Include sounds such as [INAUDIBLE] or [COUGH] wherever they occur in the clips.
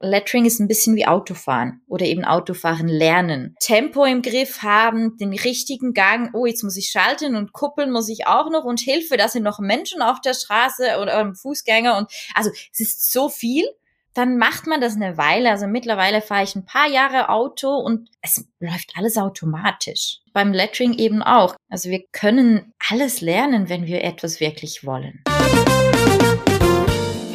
Lettering ist ein bisschen wie Autofahren oder eben Autofahren lernen. Tempo im Griff haben, den richtigen Gang. Oh, jetzt muss ich schalten und kuppeln muss ich auch noch und Hilfe, da sind noch Menschen auf der Straße oder Fußgänger und also es ist so viel. Dann macht man das eine Weile. Also mittlerweile fahre ich ein paar Jahre Auto und es läuft alles automatisch. Beim Lettering eben auch. Also wir können alles lernen, wenn wir etwas wirklich wollen.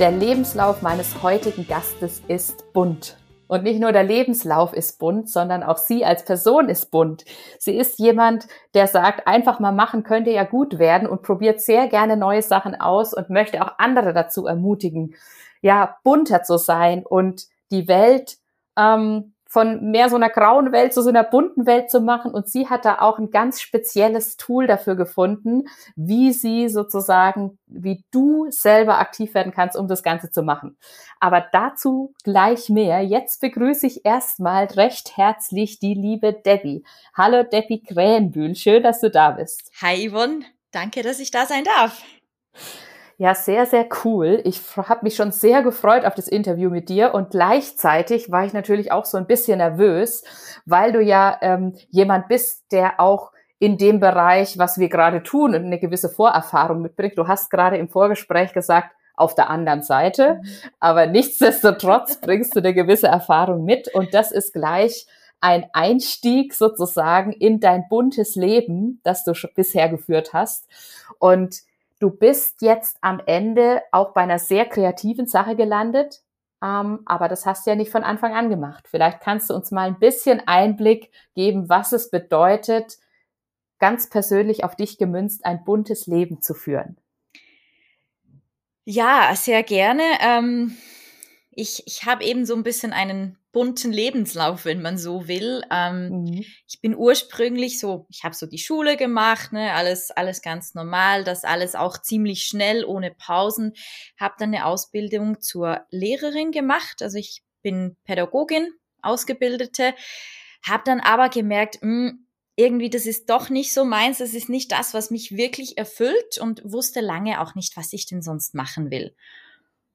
Der Lebenslauf meines heutigen Gastes ist bunt. Und nicht nur der Lebenslauf ist bunt, sondern auch sie als Person ist bunt. Sie ist jemand, der sagt, einfach mal machen könnte ja gut werden und probiert sehr gerne neue Sachen aus und möchte auch andere dazu ermutigen, ja, bunter zu sein und die Welt ähm, von mehr so einer grauen Welt zu so einer bunten Welt zu machen. Und sie hat da auch ein ganz spezielles Tool dafür gefunden, wie sie sozusagen, wie du selber aktiv werden kannst, um das Ganze zu machen. Aber dazu gleich mehr. Jetzt begrüße ich erstmal recht herzlich die liebe Debbie. Hallo Debbie Krähenbühl, schön, dass du da bist. Hi Yvonne, danke, dass ich da sein darf. Ja, sehr, sehr cool. Ich habe mich schon sehr gefreut auf das Interview mit dir und gleichzeitig war ich natürlich auch so ein bisschen nervös, weil du ja ähm, jemand bist, der auch in dem Bereich, was wir gerade tun, eine gewisse Vorerfahrung mitbringt. Du hast gerade im Vorgespräch gesagt, auf der anderen Seite, mhm. aber nichtsdestotrotz bringst du eine gewisse Erfahrung mit und das ist gleich ein Einstieg sozusagen in dein buntes Leben, das du bisher geführt hast. Und Du bist jetzt am Ende auch bei einer sehr kreativen Sache gelandet, ähm, aber das hast du ja nicht von Anfang an gemacht. Vielleicht kannst du uns mal ein bisschen Einblick geben, was es bedeutet, ganz persönlich auf dich gemünzt, ein buntes Leben zu führen. Ja, sehr gerne. Ähm, ich ich habe eben so ein bisschen einen bunten Lebenslauf, wenn man so will. Ähm, mhm. Ich bin ursprünglich so, ich habe so die Schule gemacht, ne, alles, alles ganz normal, das alles auch ziemlich schnell, ohne Pausen. Habe dann eine Ausbildung zur Lehrerin gemacht. Also ich bin Pädagogin, Ausgebildete. Habe dann aber gemerkt, mh, hm, irgendwie, das ist doch nicht so meins, das ist nicht das, was mich wirklich erfüllt und wusste lange auch nicht, was ich denn sonst machen will.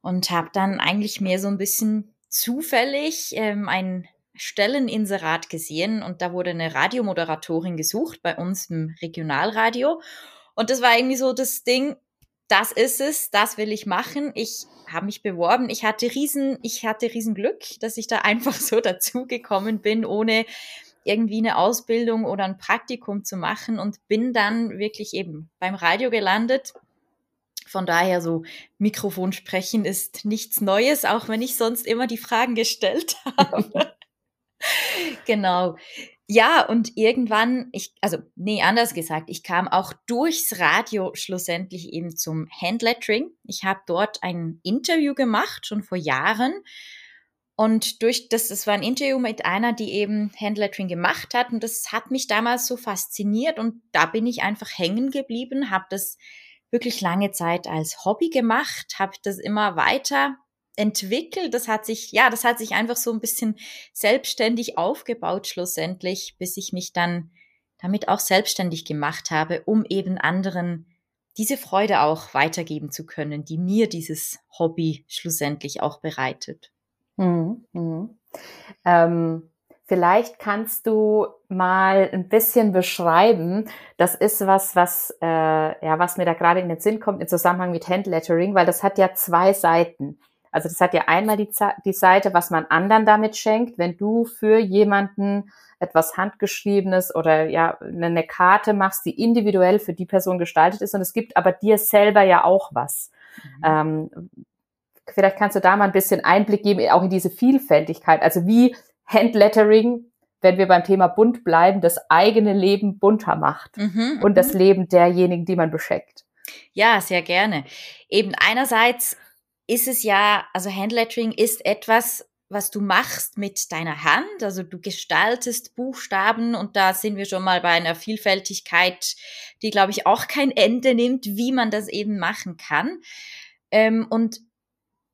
Und habe dann eigentlich mehr so ein bisschen zufällig ähm, ein Stelleninserat gesehen und da wurde eine Radiomoderatorin gesucht bei uns im Regionalradio. Und das war irgendwie so das Ding, das ist es, das will ich machen. Ich habe mich beworben. Ich hatte riesen, ich hatte riesen Glück, dass ich da [LAUGHS] einfach so dazugekommen bin, ohne irgendwie eine Ausbildung oder ein Praktikum zu machen und bin dann wirklich eben beim Radio gelandet von daher so Mikrofon sprechen ist nichts Neues, auch wenn ich sonst immer die Fragen gestellt [LAUGHS] habe. genau. Ja, und irgendwann, ich, also, nee, anders gesagt, ich kam auch durchs Radio schlussendlich eben zum Handlettering. Ich habe dort ein Interview gemacht, schon vor Jahren. Und durch das, das war ein Interview mit einer, die eben Handlettering gemacht hat. Und das hat mich damals so fasziniert. Und da bin ich einfach hängen geblieben, habe das wirklich lange Zeit als Hobby gemacht, habe das immer weiter entwickelt. Das hat sich, ja, das hat sich einfach so ein bisschen selbstständig aufgebaut schlussendlich, bis ich mich dann damit auch selbstständig gemacht habe, um eben anderen diese Freude auch weitergeben zu können, die mir dieses Hobby schlussendlich auch bereitet. Mhm. Mhm. Ähm Vielleicht kannst du mal ein bisschen beschreiben. Das ist was, was äh, ja, was mir da gerade in den Sinn kommt im Zusammenhang mit Handlettering, weil das hat ja zwei Seiten. Also das hat ja einmal die, die Seite, was man anderen damit schenkt, wenn du für jemanden etwas handgeschriebenes oder ja eine Karte machst, die individuell für die Person gestaltet ist und es gibt aber dir selber ja auch was. Mhm. Ähm, vielleicht kannst du da mal ein bisschen Einblick geben, auch in diese Vielfältigkeit. Also wie Handlettering, wenn wir beim Thema bunt bleiben, das eigene Leben bunter macht mhm, und das mhm. Leben derjenigen, die man beschenkt. Ja, sehr gerne. Eben einerseits ist es ja, also Handlettering ist etwas, was du machst mit deiner Hand. Also du gestaltest Buchstaben und da sind wir schon mal bei einer Vielfältigkeit, die, glaube ich, auch kein Ende nimmt, wie man das eben machen kann. Ähm, und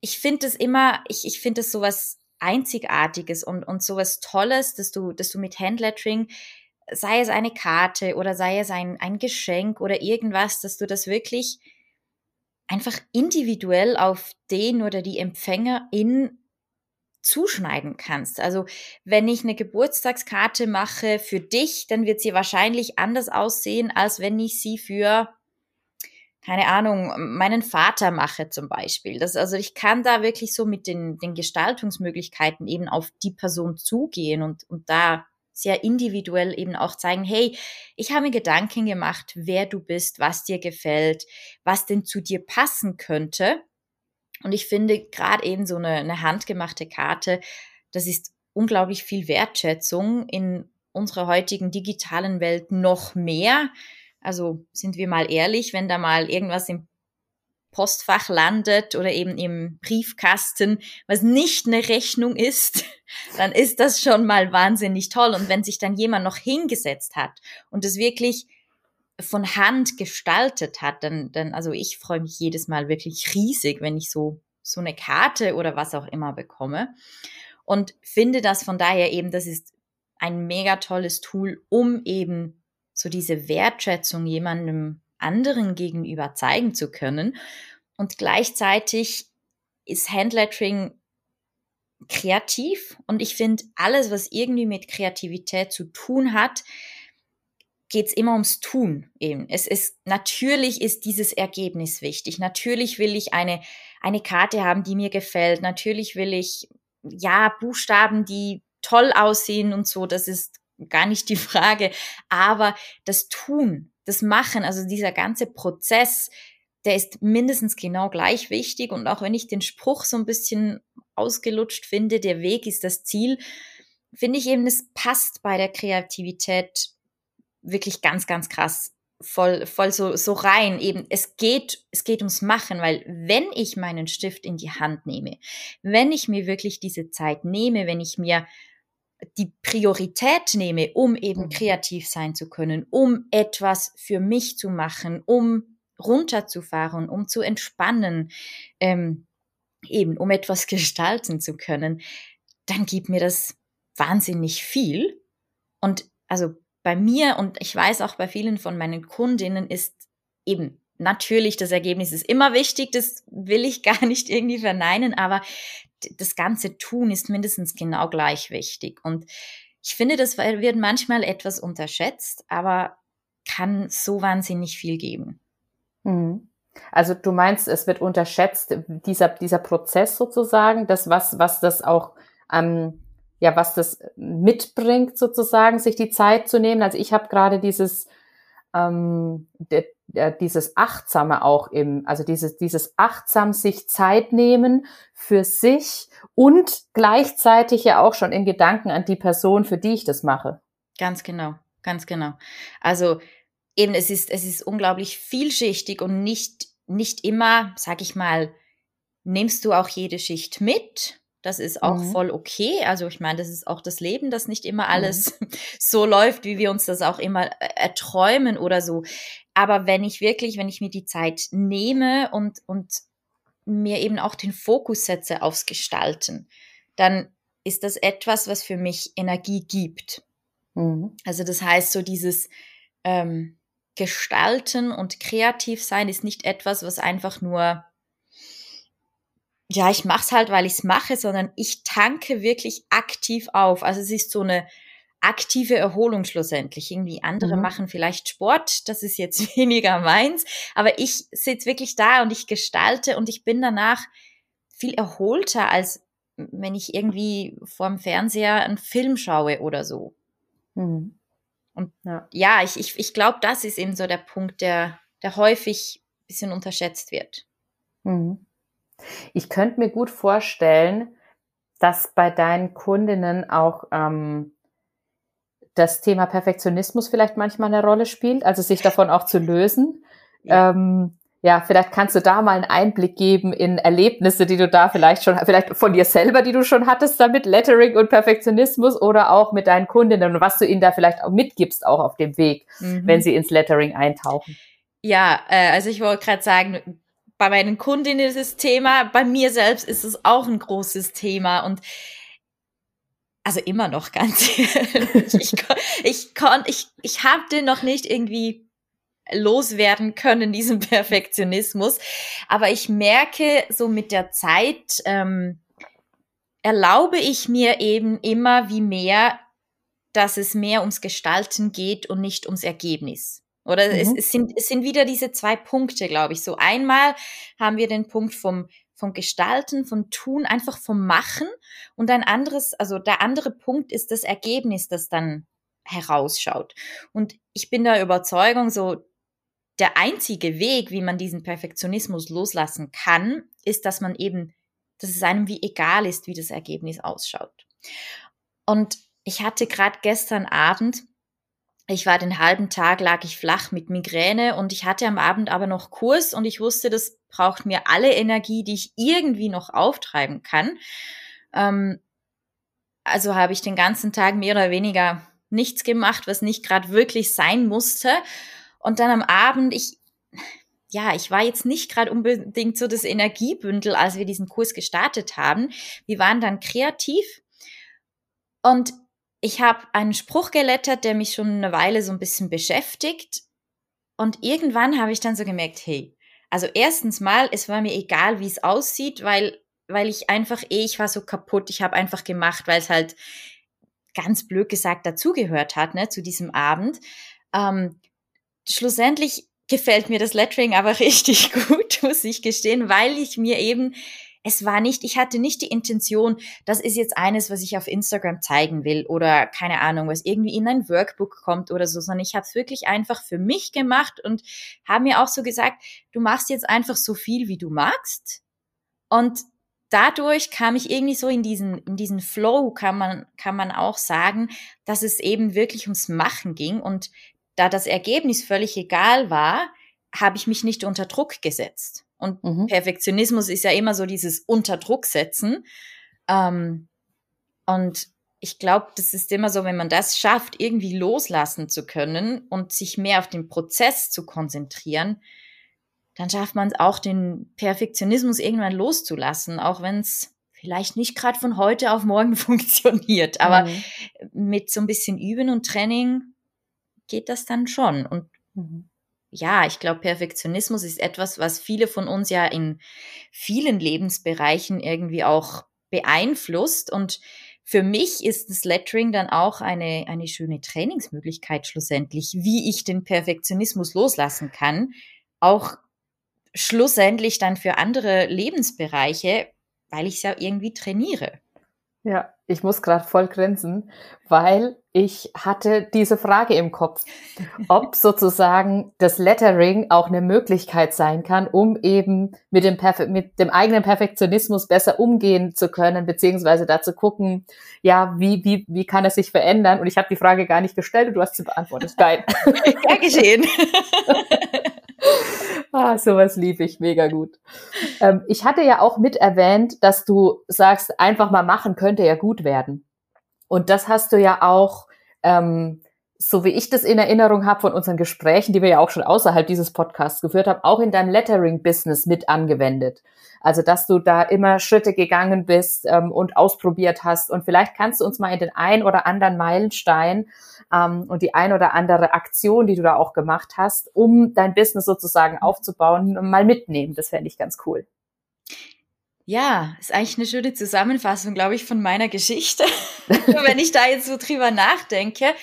ich finde es immer, ich, ich finde es sowas Einzigartiges und, und sowas Tolles, dass du, dass du mit Handlettering, sei es eine Karte oder sei es ein, ein Geschenk oder irgendwas, dass du das wirklich einfach individuell auf den oder die Empfängerin zuschneiden kannst. Also wenn ich eine Geburtstagskarte mache für dich, dann wird sie wahrscheinlich anders aussehen, als wenn ich sie für keine Ahnung, meinen Vater mache zum Beispiel. Das, also ich kann da wirklich so mit den, den Gestaltungsmöglichkeiten eben auf die Person zugehen und, und da sehr individuell eben auch zeigen, hey, ich habe mir Gedanken gemacht, wer du bist, was dir gefällt, was denn zu dir passen könnte. Und ich finde gerade eben so eine, eine handgemachte Karte, das ist unglaublich viel Wertschätzung in unserer heutigen digitalen Welt noch mehr, also sind wir mal ehrlich, wenn da mal irgendwas im Postfach landet oder eben im Briefkasten, was nicht eine Rechnung ist, [LAUGHS] dann ist das schon mal wahnsinnig toll. Und wenn sich dann jemand noch hingesetzt hat und es wirklich von Hand gestaltet hat, dann, dann, also ich freue mich jedes Mal wirklich riesig, wenn ich so, so eine Karte oder was auch immer bekomme. Und finde das von daher eben, das ist ein mega tolles Tool, um eben so diese Wertschätzung jemandem anderen gegenüber zeigen zu können. Und gleichzeitig ist Handlettering kreativ und ich finde, alles, was irgendwie mit Kreativität zu tun hat, geht es immer ums Tun eben. Es ist natürlich ist dieses Ergebnis wichtig. Natürlich will ich eine eine Karte haben, die mir gefällt. Natürlich will ich ja Buchstaben, die toll aussehen und so. Das ist gar nicht die [LAUGHS] Frage. Aber das Tun, das Machen, also dieser ganze Prozess, der ist mindestens genau gleich wichtig. Und auch wenn ich den Spruch so ein bisschen ausgelutscht finde, der Weg ist das Ziel, finde ich eben, es passt bei der Kreativität wirklich ganz, ganz krass voll, voll so, so rein. Eben, es geht, es geht ums Machen, weil wenn ich meinen Stift in die Hand nehme, wenn ich mir wirklich diese Zeit nehme, wenn ich mir die Priorität nehme, um eben mhm. kreativ sein zu können, um etwas für mich zu machen, um runterzufahren, um zu entspannen, ähm, eben um etwas [LAUGHS] gestalten zu können, dann gibt mir das wahnsinnig viel. Und also bei mir und ich weiß auch bei vielen von meinen Kundinnen ist eben natürlich das Ergebnis ist immer wichtig, das will ich [LAUGHS] gar nicht irgendwie verneinen, aber das ganze Tun ist mindestens genau gleich wichtig. Und ich finde, das wird manchmal etwas unterschätzt, aber kann so wahnsinnig viel geben. Mhm. Also du meinst, es wird unterschätzt, dieser, dieser Prozess sozusagen, das, was, was das auch, ähm, ja, was das mitbringt sozusagen, sich die Zeit zu nehmen. Also ich habe gerade dieses, ähm, de, de, dieses Achtsame auch im, also dieses, dieses achtsam sich Zeit nehmen für sich und gleichzeitig ja auch schon in Gedanken an die Person, für die ich das mache. Ganz genau, ganz genau. Also eben, es ist, es ist unglaublich vielschichtig und nicht, nicht immer, sag ich mal, nimmst du auch jede Schicht mit, das ist auch mhm. voll okay. Also ich meine, das ist auch das Leben, dass nicht immer alles mhm. [LAUGHS] so läuft, wie wir uns das auch immer äh, erträumen oder so. Aber wenn ich wirklich, wenn ich mir die Zeit nehme und, und mir eben auch den Fokus setze aufs Gestalten, dann ist das etwas, was für mich Energie gibt. Mhm. Also das heißt, so dieses ähm, Gestalten und kreativ sein ist nicht etwas, was einfach nur ja, ich mach's halt, weil ich's mache, sondern ich tanke wirklich aktiv auf. Also es ist so eine aktive Erholung schlussendlich. Irgendwie andere mhm. machen vielleicht Sport, das ist jetzt [LAUGHS] weniger meins, aber ich sitze wirklich da und ich gestalte und ich bin danach viel erholter, als wenn ich irgendwie vorm Fernseher einen Film schaue oder so. Mhm. Und ja, ja ich, ich, ich glaube, das ist eben so der Punkt, der, der häufig ein bisschen unterschätzt wird. Mhm. Ich könnte mir gut vorstellen, dass bei deinen Kundinnen auch ähm, das Thema Perfektionismus vielleicht manchmal eine Rolle spielt, also sich davon auch zu lösen. Ja. Ähm, ja, vielleicht kannst du da mal einen Einblick geben in Erlebnisse, die du da vielleicht schon, vielleicht von dir selber, die du schon hattest, damit Lettering und Perfektionismus oder auch mit deinen Kundinnen und was du ihnen da vielleicht auch mitgibst, auch auf dem Weg, mhm. wenn sie ins Lettering eintauchen. Ja, äh, also ich wollte gerade sagen, bei meinen Kundinnen ist es Thema, bei mir selbst ist es auch ein großes Thema und also immer noch ganz [LAUGHS] ehrlich, ich, ich, kon, ich, ich habe den noch nicht irgendwie loswerden können, diesen [LAUGHS] Perfektionismus. Aber ich merke so mit der Zeit, ähm, erlaube ich mir eben immer wie mehr, dass es mehr ums Gestalten geht und nicht ums Ergebnis. Oder mhm. es, es, sind, es sind wieder diese zwei Punkte, glaube ich. So einmal haben wir den Punkt vom, vom Gestalten, vom Tun, einfach vom Machen. Und ein anderes, also der andere Punkt ist das Ergebnis, das dann herausschaut. Und ich bin der Überzeugung, so der einzige Weg, wie man diesen Perfektionismus loslassen kann, ist, dass man eben, dass es einem wie egal ist, wie das Ergebnis ausschaut. Und ich hatte gerade gestern Abend, ich war den halben Tag, lag ich flach mit Migräne und ich hatte am Abend aber noch Kurs und ich wusste, das braucht mir alle Energie, die ich irgendwie noch auftreiben kann. Ähm, also habe ich den ganzen Tag mehr oder weniger nichts gemacht, was nicht gerade wirklich sein musste. Und dann am Abend, ich, ja, ich war jetzt nicht gerade unbedingt so das Energiebündel, als wir diesen Kurs gestartet haben. Wir waren dann kreativ und ich habe einen Spruch gelettert, der mich schon eine Weile so ein bisschen beschäftigt. Und irgendwann habe ich dann so gemerkt, hey, also erstens mal, es war mir egal, wie es aussieht, weil, weil ich einfach eh, ich war so kaputt, ich habe einfach gemacht, weil es halt ganz blöd gesagt dazugehört hat, ne, zu diesem Abend. Ähm, schlussendlich gefällt mir das Lettering aber [LAUGHS] richtig gut, muss ich gestehen, weil ich mir eben, es war nicht, ich hatte nicht die Intention, das ist jetzt eines, was ich auf Instagram zeigen will oder keine Ahnung, was irgendwie in ein Workbook kommt oder so, sondern ich habe es wirklich einfach für mich gemacht und habe mir auch so gesagt, du machst jetzt einfach so viel, wie du magst und dadurch kam ich irgendwie so in diesen, in diesen Flow, kann man, kann man auch sagen, dass es eben wirklich ums Machen ging und da das Ergebnis völlig egal war, habe ich mich nicht unter Druck gesetzt. Und mhm. Perfektionismus ist ja immer so dieses Unter Druck setzen. Ähm, und ich glaube, das ist immer so, wenn man das schafft, irgendwie loslassen zu können und sich mehr auf den Prozess zu konzentrieren, dann schafft man es auch, den Perfektionismus irgendwann loszulassen, auch wenn es vielleicht nicht gerade von heute auf morgen [LAUGHS] funktioniert. Aber mhm. mit so ein bisschen Üben und Training geht das dann schon. Und mhm. Ja, ich glaube, Perfektionismus ist etwas, was viele von uns ja in vielen Lebensbereichen irgendwie auch beeinflusst. Und für mich ist das Lettering dann auch eine, eine schöne Trainingsmöglichkeit schlussendlich, wie ich den Perfektionismus loslassen kann. Auch schlussendlich dann für andere Lebensbereiche, weil ich es ja irgendwie trainiere. Ja, ich muss gerade voll grinsen, weil ich hatte diese Frage im Kopf, ob [LAUGHS] sozusagen das Lettering auch eine Möglichkeit sein kann, um eben mit dem, Perfe mit dem eigenen Perfektionismus besser umgehen zu können, beziehungsweise da zu gucken, ja, wie, wie, wie kann es sich verändern? Und ich habe die Frage gar nicht gestellt und du hast sie beantwortet. Geil. [LAUGHS] Ja, geschehen. [LAUGHS] [LAUGHS] ah, sowas lieb ich, mega gut. Ähm, ich hatte ja auch mit erwähnt, dass du sagst, einfach mal machen könnte ja gut werden. Und das hast du ja auch, ähm, so wie ich das in Erinnerung habe von unseren Gesprächen, die wir ja auch schon außerhalb dieses Podcasts geführt haben, auch in deinem Lettering-Business mit angewendet. Also, dass du da immer Schritte gegangen bist ähm, und ausprobiert hast. Und vielleicht kannst du uns mal in den ein oder anderen Meilenstein ähm, und die ein oder andere Aktion, die du da auch gemacht hast, um dein Business sozusagen aufzubauen, mal mitnehmen. Das fände ich ganz cool. Ja, ist eigentlich eine schöne Zusammenfassung, glaube ich, von meiner Geschichte, [LAUGHS] wenn ich da jetzt so drüber nachdenke.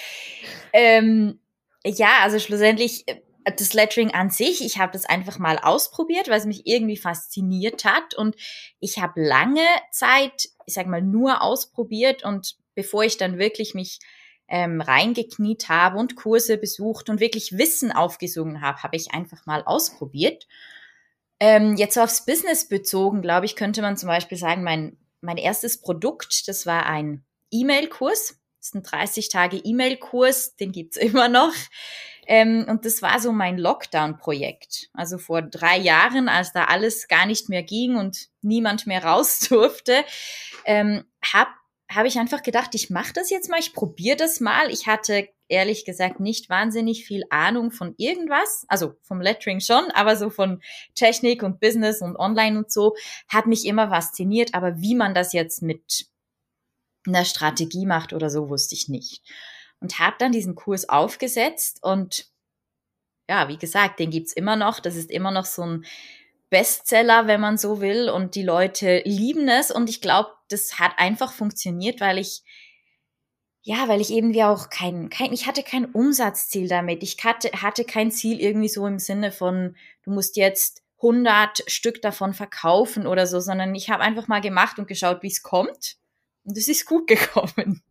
Ähm, ja, also schlussendlich äh, das Lettering an sich, ich habe das einfach mal ausprobiert, weil es mich irgendwie fasziniert hat und ich habe lange Zeit, ich sage mal, nur ausprobiert und bevor ich dann wirklich mich ähm, reingekniet habe und Kurse besucht und wirklich Wissen aufgesungen habe, habe ich einfach mal ausprobiert. Ähm, jetzt aufs Business bezogen, glaube ich, könnte man zum Beispiel sagen, mein, mein erstes Produkt, das war ein E-Mail-Kurs. Das ist ein 30 Tage E-Mail-Kurs, den gibt's [LAUGHS] immer noch. Ähm, und das war so mein Lockdown-Projekt. Also vor drei Jahren, als da alles gar nicht mehr ging und niemand mehr [LAUGHS] raus durfte, ähm, habe hab ich einfach gedacht, ich mache das jetzt mal, ich probiere das mal. Ich hatte ehrlich gesagt nicht wahnsinnig viel Ahnung von irgendwas, also vom Lettering schon, aber so von Technik und Business und Online und so, hat mich immer fasziniert. Aber wie man das jetzt mit einer Strategie macht oder so, wusste ich nicht. Und habe dann diesen Kurs aufgesetzt und ja, wie gesagt, den gibt's immer noch. Das ist immer noch so ein Bestseller, wenn man so will. Und die Leute lieben es. Und ich glaube, das hat einfach funktioniert, weil ich, ja, weil ich eben wie auch kein, kein, ich hatte kein Umsatzziel damit. Ich hatte, hatte kein Ziel irgendwie so im Sinne von, du musst jetzt 100 Stück davon verkaufen oder so, sondern ich habe einfach mal gemacht und geschaut, wie es kommt. Und es ist gut [LAUGHS] gekommen.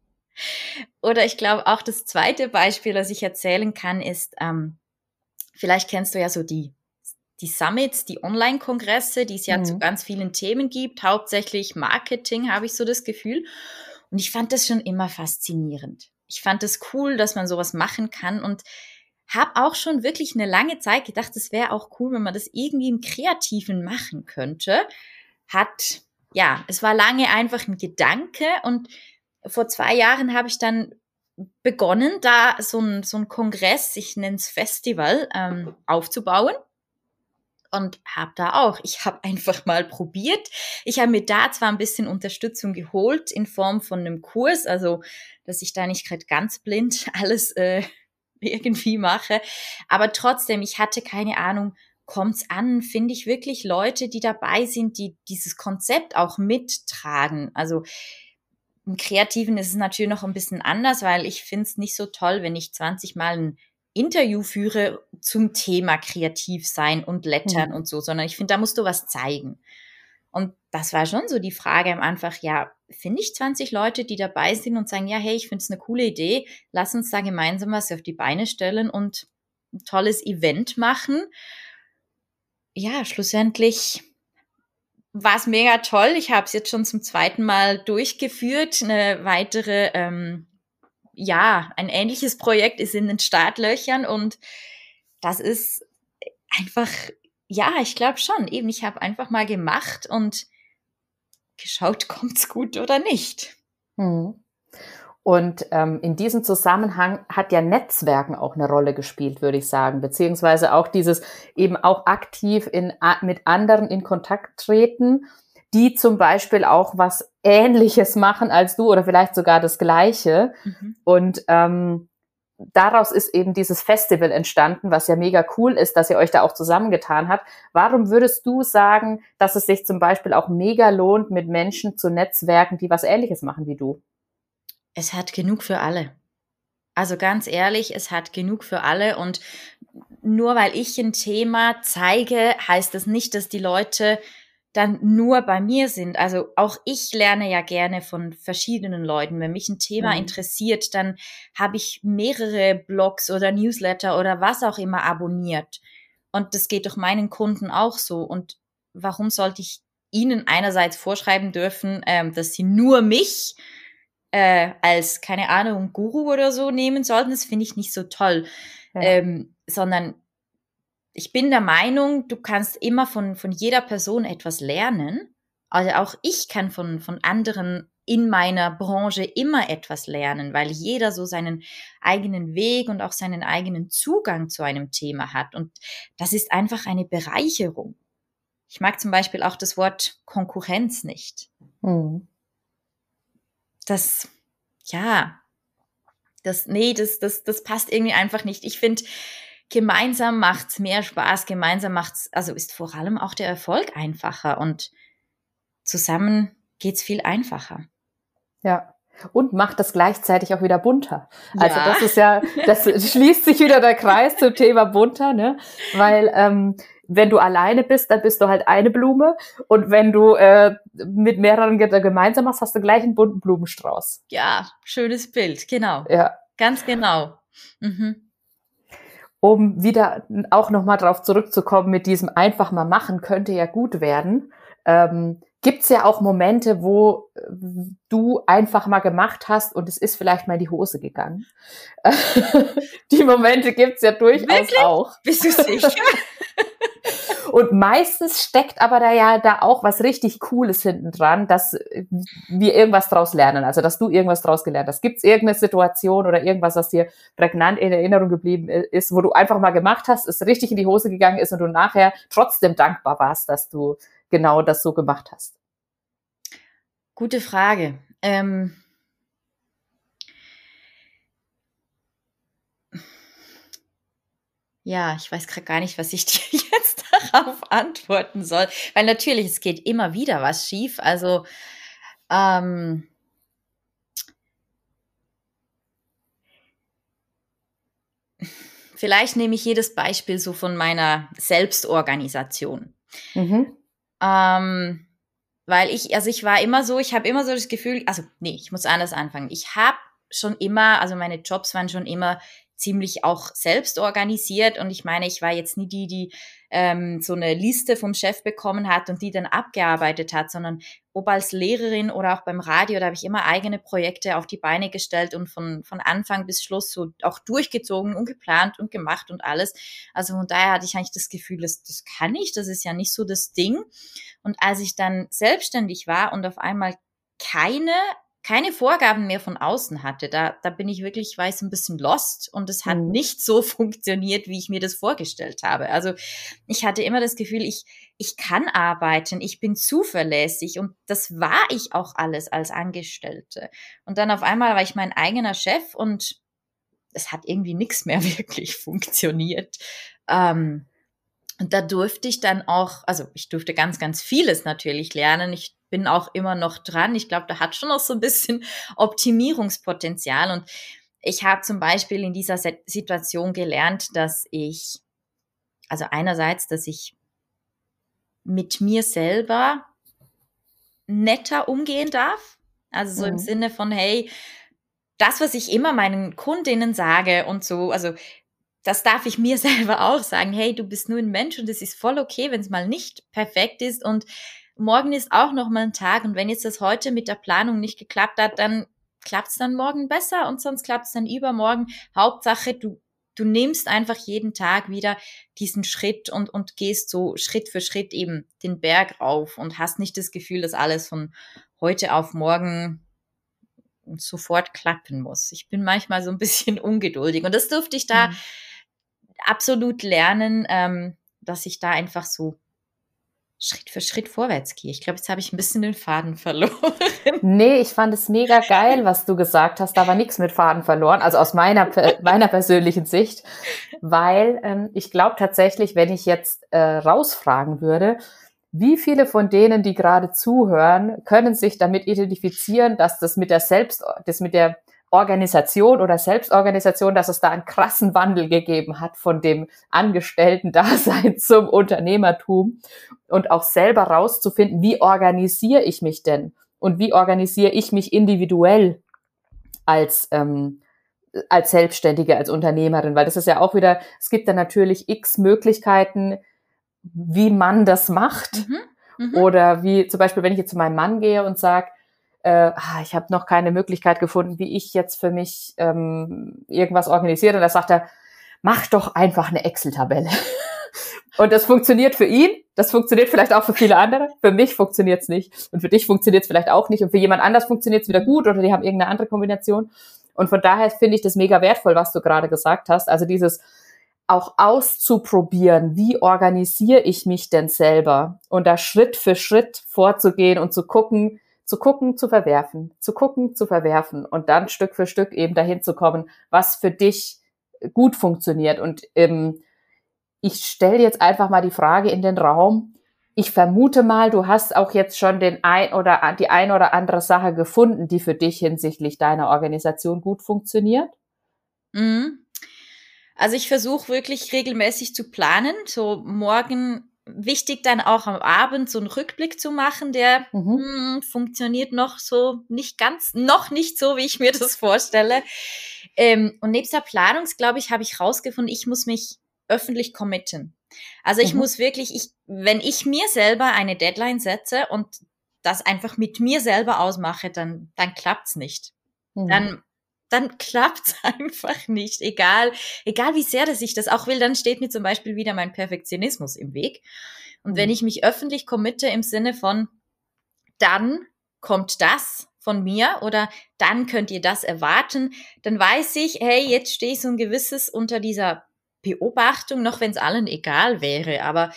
Oder ich glaube auch das zweite Beispiel, das ich erzählen kann, ist, ähm, vielleicht kennst du ja so die, die Summits, die Online-Kongresse, die es ja mhm. zu ganz vielen Themen gibt, hauptsächlich Marketing, habe ich so das Gefühl. Und ich fand das schon immer faszinierend. Ich fand es das cool, dass man sowas machen kann und habe auch schon wirklich eine lange Zeit gedacht, es wäre auch cool, wenn man das irgendwie im Kreativen machen könnte. Hat ja, es war lange einfach ein Gedanke und vor zwei Jahren habe ich dann begonnen, da so ein, so ein Kongress, ich nenne es Festival, ähm, aufzubauen. Und habe da auch, ich habe einfach mal probiert. Ich habe mir da zwar ein bisschen Unterstützung geholt in Form von einem Kurs, also dass ich da nicht gerade ganz blind [LAUGHS] alles äh, irgendwie mache, aber trotzdem, ich hatte keine Ahnung, kommt's an? Finde ich wirklich Leute, die dabei sind, die dieses Konzept auch mittragen. Also im Kreativen ist es natürlich noch ein bisschen anders, weil ich finde es nicht so toll, wenn ich 20 Mal ein Interview führe zum Thema kreativ sein und lettern mhm. und so, sondern ich finde, da musst du was zeigen. Und das war schon so die Frage am Anfang, ja, finde ich 20 Leute, die dabei sind und sagen, ja, hey, ich finde es eine coole Idee, lass uns da gemeinsam was auf die Beine stellen und ein tolles Event machen ja, schlussendlich war es mega toll. Ich habe es jetzt schon zum zweiten Mal durchgeführt. Eine weitere, ähm, ja, ein ähnliches Projekt ist in den Startlöchern und das ist einfach, ja, ich glaube schon. Eben, ich habe einfach mal gemacht und geschaut, [LAUGHS] kommt's gut oder nicht. Hm. Und ähm, in diesem Zusammenhang hat ja Netzwerken auch eine Rolle gespielt, würde ich sagen, beziehungsweise auch dieses eben auch aktiv in, mit anderen in Kontakt treten, die zum Beispiel auch was Ähnliches machen als du oder vielleicht sogar das Gleiche. Mhm. Und ähm, daraus ist eben dieses Festival entstanden, was ja mega cool ist, dass ihr euch da auch zusammengetan habt. Warum würdest du sagen, dass es sich zum Beispiel auch mega lohnt, mit Menschen zu netzwerken, die was Ähnliches machen wie du? es hat genug für alle. Also ganz ehrlich, es hat genug für alle und nur weil ich ein Thema zeige, heißt das nicht, dass die Leute dann nur bei mir sind. Also auch ich lerne ja gerne von verschiedenen Leuten. Wenn mich ein Thema mhm. interessiert, dann habe ich mehrere Blogs oder Newsletter oder was auch immer abonniert. Und das geht doch meinen Kunden auch so. Und warum sollte ich ihnen einerseits vorschreiben dürfen, ähm, dass sie nur mich äh, als, keine Ahnung, Guru oder so nehmen sollten. Das finde ich nicht so toll. Ja. Ähm, sondern ich bin der Meinung, du kannst immer von, von jeder Person etwas lernen. Also auch ich kann von, von anderen in meiner Branche immer etwas lernen, weil jeder so seinen eigenen Weg und auch seinen eigenen Zugang zu einem Thema hat. Und das ist einfach eine Bereicherung. Ich mag zum Beispiel auch das Wort Konkurrenz nicht. Mhm das, ja, das, nee, das, das, das passt irgendwie einfach nicht. Ich finde, gemeinsam macht's mehr Spaß, gemeinsam macht's, also ist vor allem auch der Erfolg einfacher und zusammen geht's viel einfacher. Ja. Und macht das gleichzeitig auch wieder bunter. Also ja. das ist ja, das [LAUGHS] schließt sich wieder der Kreis zum Thema bunter, ne? Weil ähm, wenn du alleine bist, dann bist du halt eine Blume. Und wenn du äh, mit mehreren gemeinsam machst, hast du gleich einen bunten Blumenstrauß. Ja, schönes Bild, genau. Ja. Ganz genau. Mhm. Um wieder auch nochmal drauf zurückzukommen, mit diesem einfach mal machen, könnte ja gut werden. Ähm, gibt's ja auch Momente, wo äh, du einfach mal gemacht hast und es ist vielleicht mal in die Hose gegangen. [LAUGHS] die Momente gibt's ja durchaus Wirklich? auch. Bist du sicher? [LAUGHS] Und meistens steckt aber da ja da auch was richtig Cooles hinten dran, dass wir irgendwas draus lernen, also dass du irgendwas draus gelernt hast. Gibt es irgendeine Situation oder irgendwas, was dir prägnant in Erinnerung geblieben ist, wo du einfach mal gemacht hast, es richtig in die Hose gegangen ist und du nachher trotzdem dankbar warst, dass du genau das so gemacht hast? Gute Frage. Ähm ja, ich weiß gerade gar nicht, was ich [LAUGHS] dir jetzt darauf antworten soll, weil natürlich es geht immer wieder was schief. Also ähm, vielleicht nehme ich jedes Beispiel so von meiner Selbstorganisation. Mhm. Ähm, weil ich, also ich war immer so, ich habe immer so das Gefühl, also nee, ich muss anders anfangen. Ich habe schon immer, also meine Jobs waren schon immer ziemlich auch selbst organisiert und ich meine, ich war jetzt nie die, die ähm, so eine Liste vom Chef bekommen hat und die dann abgearbeitet hat, sondern ob als Lehrerin oder auch beim Radio, da habe ich immer eigene Projekte auf die Beine gestellt und von, von Anfang bis Schluss so auch durchgezogen und geplant und gemacht und alles. Also von daher hatte ich eigentlich das Gefühl, das, das kann ich, das ist ja nicht so das Ding. Und als ich dann selbstständig war und auf einmal keine keine Vorgaben mehr von außen hatte. Da, da bin ich wirklich, weiß, ein bisschen lost und es hat mhm. nicht so [LAUGHS] funktioniert, wie ich mir das vorgestellt habe. Also ich hatte immer das Gefühl, ich, ich kann arbeiten, ich bin zuverlässig und das war ich auch alles als Angestellte. Und dann auf einmal war ich mein eigener Chef und es hat irgendwie nichts mehr [LAUGHS] wirklich funktioniert. Ähm, und da durfte ich dann auch, also ich durfte ganz, ganz vieles natürlich lernen. Ich bin auch immer noch dran. Ich glaube, da hat schon noch so ein bisschen [LAUGHS] Optimierungspotenzial. Und ich habe zum Beispiel in dieser Situation gelernt, dass ich, also einerseits, dass ich mit mir selber netter umgehen darf. Also so mhm. im Sinne von, hey, das, was ich immer meinen Kundinnen sage und so, also das darf ich mir [LAUGHS] selber auch sagen. Hey, du bist nur ein Mensch und es ist voll okay, wenn es mal nicht perfekt ist und morgen ist auch noch mal ein Tag und wenn jetzt das heute mit der Planung nicht geklappt hat, dann klappt es dann morgen besser und sonst klappt es dann übermorgen. Hauptsache, du, du nimmst einfach jeden Tag wieder diesen Schritt und, und gehst so Schritt für Schritt eben den Berg rauf und hast nicht das Gefühl, dass alles von heute auf morgen sofort klappen muss. Ich bin manchmal so ein bisschen [LAUGHS] ungeduldig und das durfte ich da mhm. Absolut lernen, ähm, dass ich da einfach so Schritt für Schritt vorwärts gehe. Ich glaube, jetzt habe ich ein bisschen den Faden verloren. [LAUGHS] Nee, ich fand es mega geil, was du gesagt hast. Da war nichts mit Faden verloren, also aus meiner, [LAUGHS] meiner persönlichen Sicht, weil ähm, ich glaube tatsächlich, wenn ich jetzt äh, rausfragen würde, wie viele von denen, die gerade zuhören, können sich damit identifizieren, dass das mit der Selbst, das mit der Organisation oder Selbstorganisation, dass es da einen krassen Wandel gegeben hat von dem Angestellten-Dasein [LAUGHS] zum Unternehmertum und auch selber rauszufinden, wie organisiere ich mich denn und wie organisiere ich mich individuell als ähm, als Selbstständige, als Unternehmerin, weil das ist ja auch wieder, es gibt da natürlich x Möglichkeiten, wie man das macht. Mhm, mh. Oder wie zum Beispiel, wenn ich jetzt zu meinem Mann gehe und sage, äh, ah, ich habe noch keine Möglichkeit gefunden, wie ich jetzt für mich ähm, irgendwas organisiere. Und da sagt er, mach doch einfach eine Excel-Tabelle. [LAUGHS] Und das funktioniert für ihn, das funktioniert vielleicht auch für viele andere. Für mich funktioniert es nicht. Und für dich funktioniert es vielleicht auch nicht. Und für jemand anders funktioniert es wieder gut oder die haben irgendeine andere Kombination. Und von daher finde ich das mega wertvoll, was du gerade gesagt hast. Also dieses auch auszuprobieren, wie organisiere ich mich denn selber? Und da Schritt für Schritt vorzugehen und zu gucken, zu gucken, zu verwerfen, zu gucken, zu verwerfen und dann Stück für Stück eben dahin zu kommen, was für dich gut funktioniert. Und ähm, ich stelle jetzt einfach mal die Frage in den Raum. Ich vermute mal, du hast auch jetzt schon den ein oder die ein oder andere Sache gefunden, die für dich hinsichtlich deiner Organisation gut funktioniert. Mhm. Also ich versuche wirklich regelmäßig zu planen. So morgen wichtig dann auch am Abend so einen Rückblick zu machen, der mhm. mh, hm, funktioniert noch so nicht ganz, noch nicht so, wie ich mir das vorstelle. Ähm, und nebst der Planung, glaube ich, habe ich rausgefunden, ich muss mich öffentlich committen. Also ich mhm. muss wirklich, ich, wenn ich mir selber eine Deadline setze und das einfach mit mir selber ausmache, dann, dann klappt's nicht. Mhm. Dann, dann [LAUGHS] klappt's einfach nicht. Egal, egal wie sehr dass ich das auch will, dann steht mir zum Beispiel wieder mein Perfektionismus im Weg. Und mhm. wenn ich mich öffentlich committe im Sinne von, dann kommt das von mir oder dann könnt ihr das erwarten, dann weiß ich, hey, jetzt stehe ich so ein gewisses unter dieser Beobachtung, noch wenn es allen egal wäre. Aber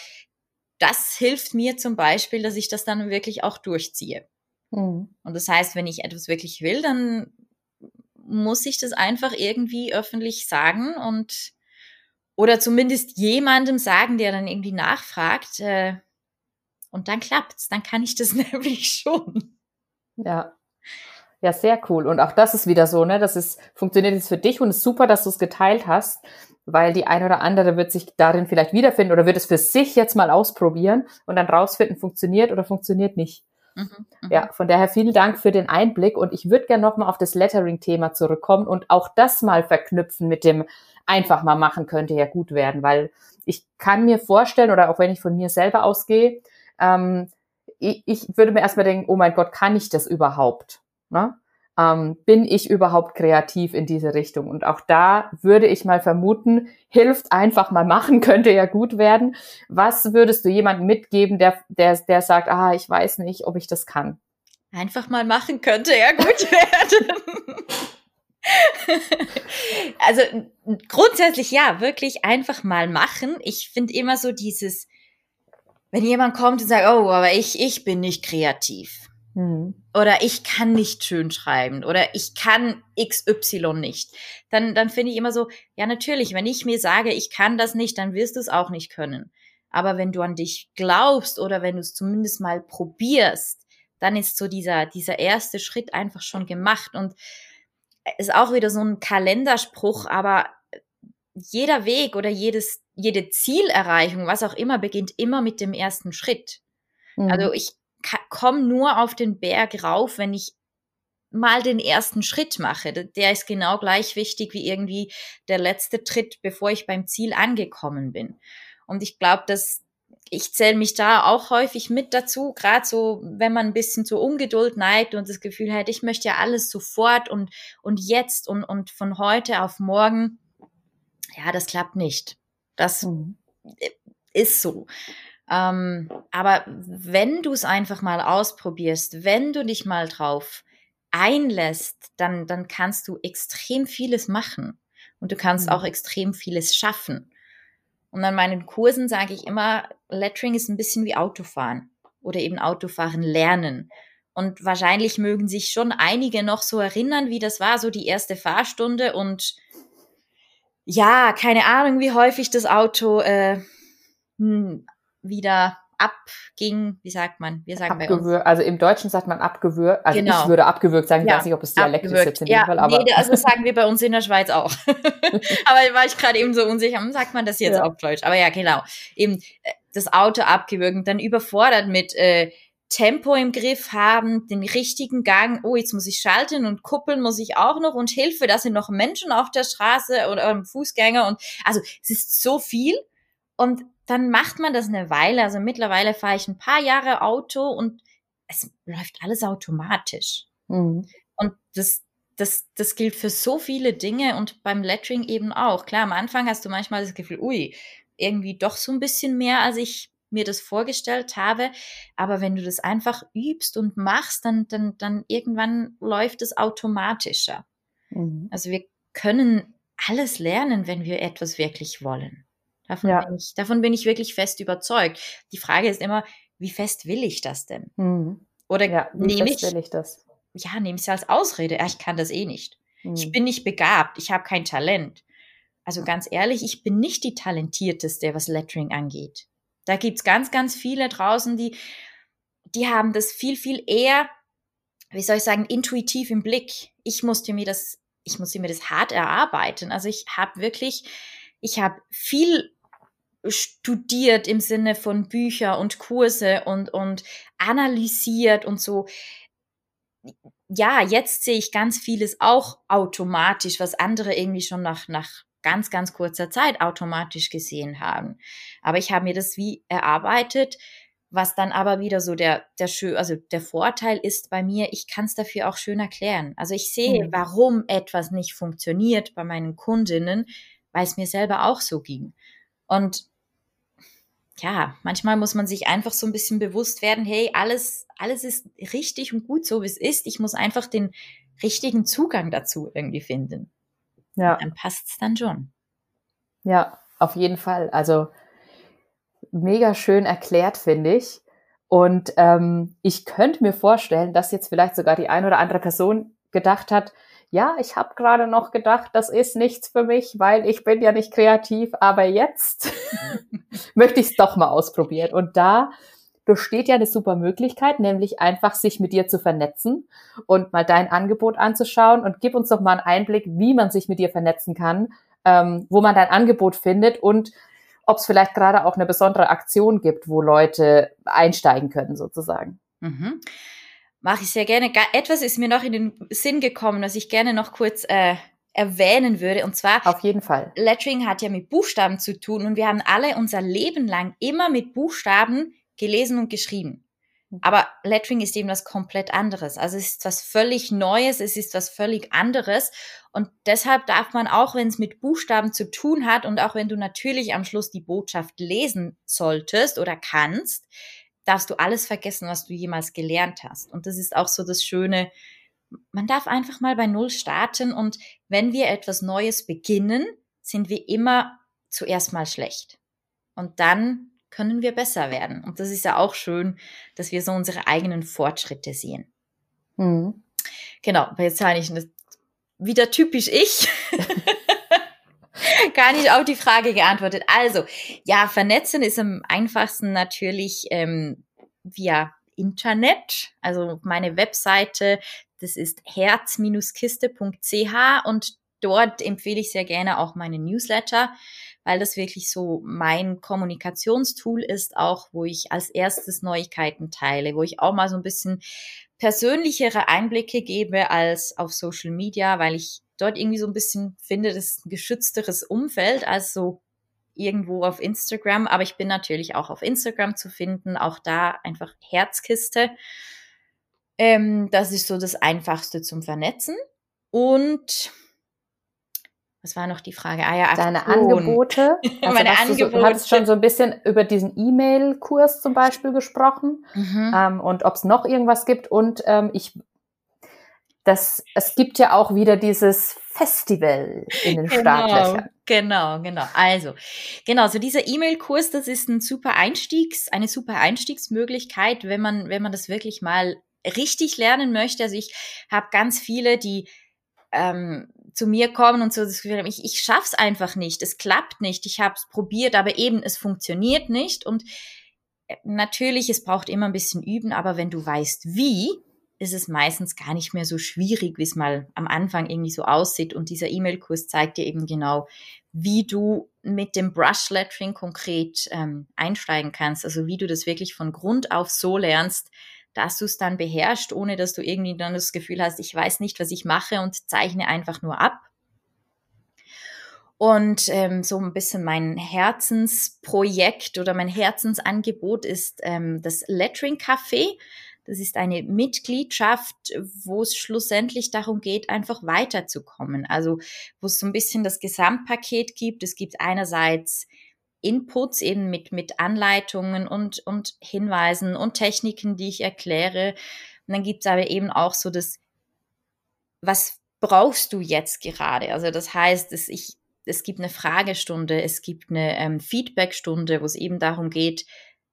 das hilft mir zum Beispiel, dass ich das dann wirklich auch durchziehe. Mhm. Und das heißt, wenn ich etwas wirklich will, dann muss ich das einfach irgendwie öffentlich sagen und oder zumindest jemandem sagen, der dann irgendwie nachfragt. Äh, und dann klappt's, dann kann ich das [LAUGHS] nämlich schon. Ja. Ja, sehr cool. Und auch das ist wieder so, ne? Das ist, funktioniert jetzt für dich und ist super, dass du es geteilt hast, weil die eine oder andere wird sich darin vielleicht wiederfinden oder wird es für sich jetzt mal ausprobieren und dann rausfinden, funktioniert oder funktioniert nicht. Mhm, mhm. ja, von daher vielen Dank für den Einblick und ich würde gerne nochmal auf das Lettering-Thema zurückkommen und auch das mal verknüpfen mit dem einfach mal machen könnte ja gut werden, weil ich kann mir vorstellen oder auch wenn ich von mir selber ausgehe, ähm, ich, ich würde mir erstmal denken, oh mein Gott, kann ich das überhaupt? Ne? Ähm, bin ich überhaupt kreativ in diese Richtung? Und auch da würde ich mal vermuten, hilft einfach mal machen, [LAUGHS] könnte ja gut werden. Was würdest du jemandem mitgeben, der, der, der sagt, ah, ich weiß nicht, ob ich das kann? Einfach mal machen könnte ja gut [LAUGHS] werden. also grundsätzlich ja, wirklich einfach mal machen. Ich finde immer so dieses, wenn jemand kommt und sagt, oh, aber ich, ich bin nicht kreativ. Hm. Oder ich kann nicht schön schreiben oder ich kann XY nicht. Dann, dann finde ich immer so, ja, natürlich, wenn ich mir sage, ich kann das nicht, dann wirst du es auch nicht können. Aber wenn du an dich glaubst oder wenn du es zumindest mal probierst, dann ist so dieser, dieser erste Schritt einfach schon gemacht und ist auch wieder so ein Kalenderspruch, aber jeder Weg oder jedes, jede Zielerreichung, was auch immer, beginnt immer mit dem ersten Schritt. Mhm. Also ich komme nur auf den Berg rauf, wenn ich mal den ersten Schritt mache. Der ist genau gleich wichtig wie irgendwie der letzte Tritt, bevor ich beim Ziel angekommen bin. Und ich glaube, dass ich zähle mich da auch häufig mit dazu, gerade so, wenn man ein bisschen zur Ungeduld neigt und das Gefühl hat, ich möchte ja alles sofort und, und jetzt und, und von heute auf morgen. Ja, das klappt nicht. Das mhm. ist so. Ähm, aber wenn du es einfach mal ausprobierst, wenn du dich mal drauf einlässt, dann, dann kannst du extrem vieles machen und du kannst mhm. auch extrem vieles schaffen. Und an meinen Kursen sage ich immer, Lettering ist ein bisschen wie Autofahren oder eben Autofahren lernen. Und wahrscheinlich mögen sich schon einige noch so erinnern, wie das war, so die erste Fahrstunde und ja, keine Ahnung, wie häufig das Auto äh, hm, wieder abging, wie sagt man? Wir sagen Abgewür bei uns. Also im Deutschen sagt man abgewürgt. Also genau. ich würde abgewürgt sagen, ich ja, weiß nicht, ob es dialektisch ist jetzt in ja, dem Fall. Aber nee, also [LAUGHS] sagen wir bei uns in der Schweiz auch. [LAUGHS] aber war ich gerade eben so unsicher, sagt man das jetzt ja. auf Deutsch? Aber ja, genau. Eben äh, das Auto abgewürgt, dann überfordert mit äh, Tempo im Griff haben, den richtigen Gang, oh, jetzt muss ich schalten und kuppeln muss ich auch noch und Hilfe, da sind noch Menschen auf der Straße oder ähm, Fußgänger und also es ist so viel und dann macht man das eine Weile. Also mittlerweile fahre ich ein paar Jahre Auto und es läuft alles automatisch. Mhm. Und das, das, das gilt für so viele Dinge und beim Lettering eben auch. Klar, am Anfang hast du manchmal das Gefühl, ui, irgendwie doch so ein bisschen mehr, als ich mir das vorgestellt habe. Aber wenn du das einfach übst und machst, dann, dann, dann irgendwann läuft es automatischer. Mhm. Also wir können alles lernen, wenn wir etwas wirklich wollen. Davon, ja. bin ich, davon bin ich wirklich fest überzeugt. Die Frage ist immer, wie fest will ich das denn? Mhm. Oder ja, nehme ich, will ich das? Ja, nehme ich es als Ausrede. Ja, ich kann das eh nicht. Mhm. Ich bin nicht begabt. Ich habe kein Talent. Also ganz ehrlich, ich bin nicht die talentierteste, was Lettering angeht. Da gibt's ganz, ganz viele draußen, die, die haben das viel, viel eher, wie soll ich sagen, intuitiv im Blick. Ich musste mir das, ich musste mir das hart erarbeiten. Also ich habe wirklich, ich habe viel studiert im Sinne von Bücher und Kurse und, und analysiert und so. Ja, jetzt sehe ich ganz vieles auch automatisch, was andere irgendwie schon nach, nach ganz, ganz kurzer Zeit automatisch gesehen haben. Aber ich habe mir das wie erarbeitet Was dann aber wieder so der, der schön, also der Vorteil ist bei mir, ich kann es dafür auch schön erklären. Also ich sehe, mhm. warum etwas nicht funktioniert bei meinen Kundinnen, weil es mir selber auch so ging. Und ja, manchmal muss man sich einfach so ein bisschen bewusst werden, hey, alles, alles ist richtig und gut so, wie es ist. Ich muss einfach den richtigen Zugang dazu irgendwie finden. Ja. Und dann passt es dann schon. Ja, auf jeden Fall. Also mega schön erklärt, finde ich. Und ähm, ich könnte mir vorstellen, dass jetzt vielleicht sogar die ein oder andere Person gedacht hat, ja, ich habe gerade noch gedacht, das ist nichts für mich, weil ich bin ja nicht kreativ, aber jetzt [LAUGHS] möchte ich es doch mal ausprobieren. Und da besteht ja eine super Möglichkeit, nämlich einfach sich mit dir zu vernetzen und mal dein Angebot anzuschauen und gib uns doch mal einen Einblick, wie man sich mit dir vernetzen kann, ähm, wo man dein Angebot findet und ob es vielleicht gerade auch eine besondere Aktion gibt, wo Leute einsteigen können sozusagen. Mhm. Mache ich sehr gerne. Etwas ist mir noch in den Sinn gekommen, was ich gerne noch kurz äh, erwähnen würde. Und zwar, auf jeden Fall. Lettering hat ja mit Buchstaben zu tun und wir haben alle unser Leben lang immer mit Buchstaben gelesen und geschrieben. Mhm. Aber Lettering ist eben was komplett anderes. Also es ist was völlig Neues, es ist was völlig anderes. Und deshalb darf man auch, wenn es mit Buchstaben zu tun hat und auch wenn du natürlich am Schluss die Botschaft lesen solltest oder kannst, darfst du alles vergessen, was du jemals gelernt hast. Und das ist auch so das Schöne. Man darf einfach mal bei Null starten und wenn wir etwas Neues beginnen, sind wir immer zuerst mal schlecht. Und dann können wir besser werden. Und das ist ja auch schön, dass wir so unsere eigenen Fortschritte sehen. Mhm. Genau, jetzt habe ich wieder typisch ich. [LAUGHS] Gar nicht auf die Frage geantwortet. Also, ja, vernetzen ist am einfachsten natürlich ähm, via Internet. Also meine Webseite, das ist herz-kiste.ch und dort empfehle ich sehr gerne auch meine Newsletter, weil das wirklich so mein Kommunikationstool ist, auch wo ich als erstes Neuigkeiten teile, wo ich auch mal so ein bisschen persönlichere Einblicke gebe als auf Social Media, weil ich dort irgendwie so ein bisschen finde, das ist ein geschützteres Umfeld als so irgendwo auf Instagram. Aber ich bin natürlich auch auf Instagram zu finden, auch da einfach Herzkiste. Ähm, das ist so das Einfachste zum Vernetzen. Und was war noch die Frage? Ah ja, Deine Angebote. [LAUGHS] Also Meine Angebote. Du, so, du hattest schon so ein bisschen über diesen E-Mail-Kurs zum Beispiel gesprochen mhm. ähm, und ob es noch irgendwas gibt. Und ähm, ich, das, es gibt ja auch wieder dieses Festival in den genau, Startlöchern. Genau, genau. Also, genau, so dieser E-Mail-Kurs, das ist ein super Einstiegs, eine super Einstiegsmöglichkeit, wenn man, wenn man das wirklich mal richtig lernen möchte. Also ich habe ganz viele, die ähm, zu mir kommen und so das Gefühl haben, ich, ich schaff's einfach nicht, es klappt nicht, ich habe es probiert, aber eben es funktioniert nicht und äh, natürlich, es braucht immer ein bisschen üben, aber wenn du weißt, wie, ist es meistens gar nicht mehr so schwierig, wie es mal am Anfang irgendwie so aussieht. Und dieser E-Mail-Kurs zeigt dir eben genau, wie du mit dem Brush Lettering konkret ähm, einsteigen kannst. Also wie du das wirklich von Grund auf so lernst, dass du es dann beherrschst, ohne dass du irgendwie dann das Gefühl hast, ich weiß nicht, was ich mache und zeichne einfach nur ab. Und ähm, so ein bisschen mein Herzensprojekt oder mein Herzensangebot ist ähm, das Lettering Café. Das ist eine Mitgliedschaft, wo es schlussendlich darum geht, einfach weiterzukommen. Also wo es so ein bisschen das Gesamtpaket gibt. Es gibt einerseits Inputs eben mit, mit Anleitungen und, und Hinweisen und Techniken, die ich erkläre. Und dann gibt es aber eben auch so das, was brauchst du jetzt gerade? Also das heißt, dass ich, es gibt eine Fragestunde, es gibt eine ähm, Feedbackstunde, wo es eben darum geht,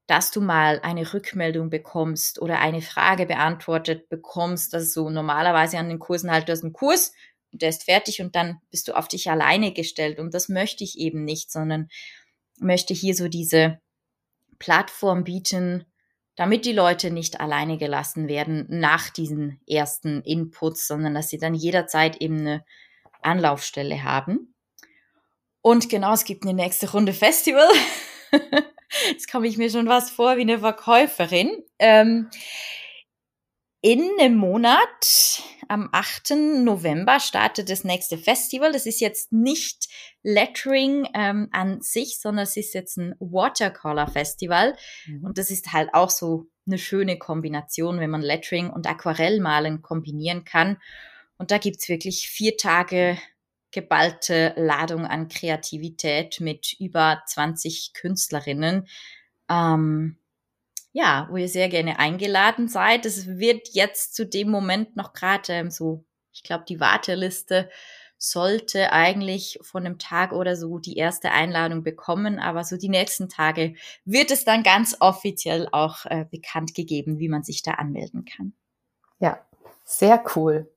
dass du mal eine Rückmeldung bekommst oder eine Frage beantwortet bekommst. Also normalerweise an den Kursen halt, du hast einen Kurs und der ist fertig und dann bist du auf dich alleine gestellt. Und das möchte ich eben nicht, sondern möchte hier so diese Plattform bieten, damit die Leute nicht alleine gelassen werden nach diesen ersten Inputs, sondern dass sie dann jederzeit eben eine Anlaufstelle haben. Und genau, es gibt eine nächste Runde Festival. [LAUGHS] Jetzt komme ich mir schon was vor wie eine Verkäuferin. Ähm, in einem Monat, am 8. November, startet das nächste Festival. Das ist jetzt nicht Lettering ähm, an sich, sondern es ist jetzt ein Watercolor Festival. Mhm. Und das ist halt auch so eine schöne Kombination, wenn man Lettering und Aquarellmalen kombinieren kann. Und da gibt's wirklich vier Tage geballte Ladung an Kreativität mit über 20 Künstlerinnen. Ähm, ja, wo ihr sehr gerne eingeladen seid. Es wird jetzt zu dem Moment noch gerade ähm, so, ich glaube, die Warteliste sollte eigentlich von einem Tag oder so die erste Einladung bekommen, aber so die nächsten Tage wird es dann ganz offiziell auch äh, bekannt gegeben, wie man sich da anmelden kann. Ja, sehr cool.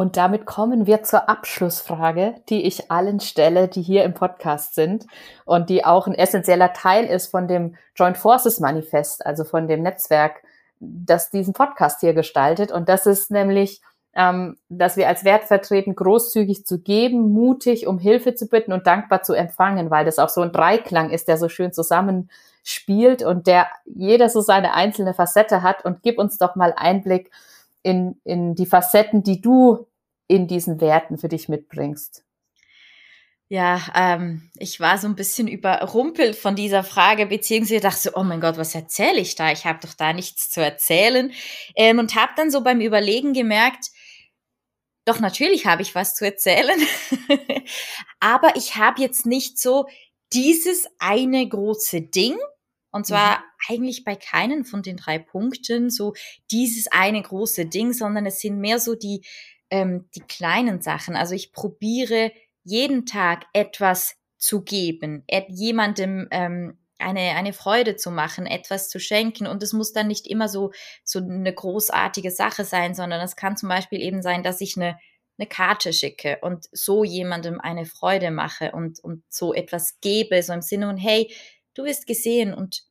Und damit kommen wir zur Abschlussfrage, die ich allen stelle, die hier im Podcast sind und die auch ein essentieller Teil ist von dem Joint Forces Manifest, also von dem Netzwerk, das diesen Podcast hier gestaltet. Und das ist nämlich, ähm, dass wir als Wert vertreten, großzügig zu geben, mutig um Hilfe zu bitten und dankbar zu empfangen, weil das auch so ein Dreiklang ist, der so schön zusammenspielt und der jeder so seine einzelne Facette hat. Und gib uns doch mal Einblick in, in die Facetten, die du in diesen Werten für dich mitbringst? Ja, ähm, ich war so ein bisschen überrumpelt von dieser Frage, beziehungsweise dachte so, oh mein Gott, was erzähle ich da? Ich habe doch da nichts zu erzählen. Ähm, und habe dann so beim Überlegen gemerkt, doch natürlich habe ich was zu erzählen, [LAUGHS] aber ich habe jetzt nicht so dieses eine große Ding, und zwar mhm. eigentlich bei keinen von den drei Punkten so dieses eine große Ding, sondern es sind mehr so die ähm, die kleinen Sachen. Also ich probiere jeden Tag etwas zu geben, jemandem ähm, eine, eine Freude zu machen, etwas zu schenken. Und es muss dann nicht immer so, so eine großartige Sache sein, sondern es kann zum Beispiel eben sein, dass ich eine, eine Karte schicke und so jemandem eine Freude mache und, und so etwas gebe, so im Sinne von, hey, du wirst gesehen und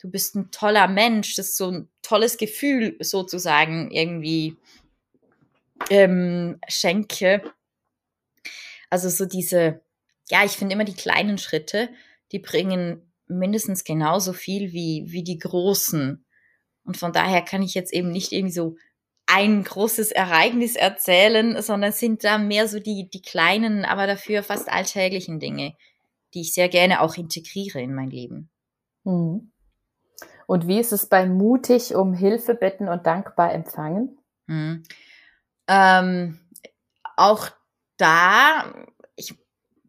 du bist ein toller Mensch. Das ist so ein tolles Gefühl sozusagen irgendwie ähm, schenke. Also so diese, ja, ich finde immer die kleinen Schritte, die bringen mindestens genauso viel wie, wie die großen. Und von daher kann ich jetzt eben nicht irgendwie so ein großes Ereignis erzählen, sondern sind da mehr so die, die kleinen, aber dafür fast alltäglichen Dinge, die ich sehr gerne auch integriere in mein Leben. Mhm. Und wie ist es bei mutig um Hilfe bitten und dankbar empfangen? Mhm. Ähm, auch da, ich,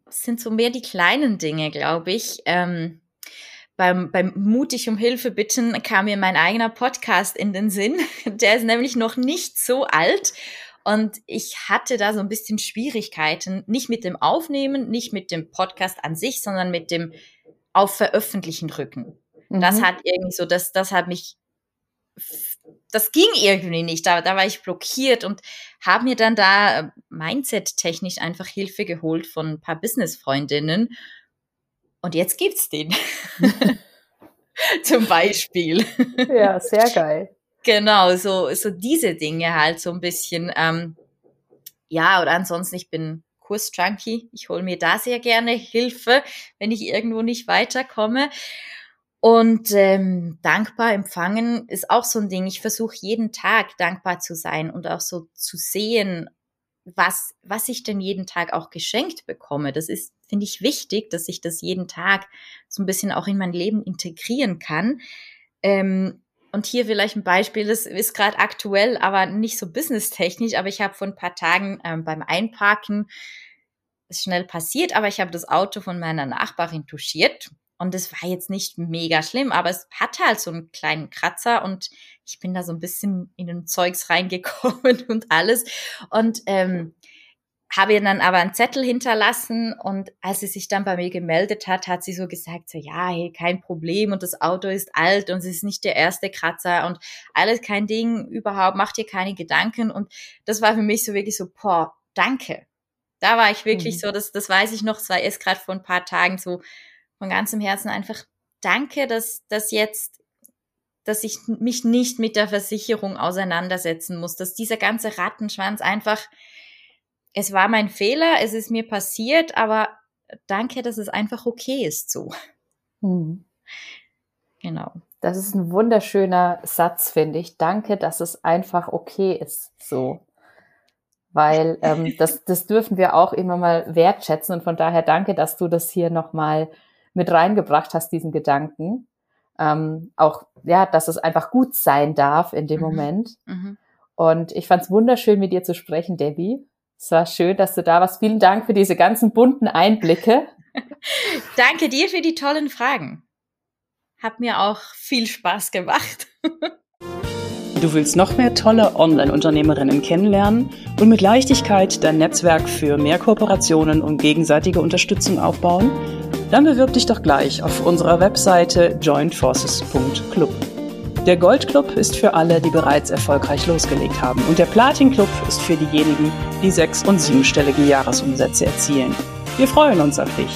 sind so mehr die kleinen Dinge, glaube ich. Ähm, beim, beim mutig um Hilfe bitten kam mir mein eigener Podcast in den Sinn. [LAUGHS] Der ist nämlich noch nicht so alt. Und ich hatte da so ein bisschen Schwierigkeiten, nicht mit dem Aufnehmen, nicht mit dem Podcast an sich, sondern mit dem auf Veröffentlichen drücken. Mhm. Das hat irgendwie so, das, das hat mich das ging irgendwie nicht. Da, da war ich blockiert und habe mir dann da äh, Mindset-technisch einfach Hilfe geholt von ein paar Business-Freundinnen. Und jetzt gibt's den. [LAUGHS] [LAUGHS] Zum Beispiel. Ja, sehr geil. Genau, so, so diese Dinge halt so ein bisschen. Ähm, ja, oder ansonsten, ich bin Kursjunkie. Ich hole mir da sehr gerne Hilfe, wenn ich irgendwo nicht weiterkomme. Und ähm, dankbar empfangen ist auch so ein Ding. Ich versuche jeden Tag dankbar zu sein und auch so zu sehen, was, was ich denn jeden Tag auch geschenkt bekomme. Das ist, finde ich, wichtig, dass ich das jeden Tag so ein bisschen auch in mein Leben integrieren kann. Ähm, und hier vielleicht ein Beispiel, das ist gerade aktuell, aber nicht so businesstechnisch, aber ich habe vor ein paar Tagen ähm, beim Einparken, ist schnell passiert, aber ich habe das Auto von meiner Nachbarin touchiert und es war jetzt nicht mega schlimm, aber es hatte halt so einen kleinen Kratzer und ich bin da so ein bisschen in den Zeugs [LAUGHS] reingekommen und alles. Und ähm, habe ihr dann aber einen Zettel hinterlassen und als sie sich dann bei mir gemeldet hat, hat sie so gesagt, so ja, hey, kein Problem und das Auto ist alt und es ist nicht der erste Kratzer und alles kein Ding überhaupt, mach dir keine Gedanken und das war für mich so wirklich so, boah, danke. Da war ich wirklich mhm. so, das, das weiß ich noch, es war erst gerade vor ein paar Tagen so, von ganzem Herzen einfach danke, dass, dass jetzt, dass ich mich nicht mit der Versicherung auseinandersetzen muss, dass dieser ganze Rattenschwanz einfach, es war mein Fehler, es ist mir passiert, aber danke, dass es einfach okay ist so. Mhm. Genau. Das ist ein wunderschöner Satz, finde ich. Danke, dass es einfach okay ist, so. Weil ähm, das, das dürfen wir auch immer mal wertschätzen und von daher danke, dass du das hier nochmal mit reingebracht hast, diesen Gedanken. Ähm, auch, ja, dass es einfach gut sein darf in dem mhm. Moment. Mhm. Und ich fand es wunderschön, mit dir zu sprechen, Debbie. Es war schön, dass du da warst. Vielen Dank für diese ganzen bunten Einblicke. [LAUGHS] Danke dir für die tollen Fragen. Hat mir auch viel Spaß gemacht. Du willst noch mehr tolle Online-Unternehmerinnen kennenlernen und mit Leichtigkeit dein Netzwerk für mehr Kooperationen und gegenseitige Unterstützung aufbauen? Dann bewirb dich doch gleich auf unserer Webseite jointforces.club. Der Goldclub ist für alle, die bereits erfolgreich losgelegt haben und der Platin-Club ist für diejenigen, die sechs- und siebenstellige Jahresumsätze erzielen. Wir freuen uns auf dich.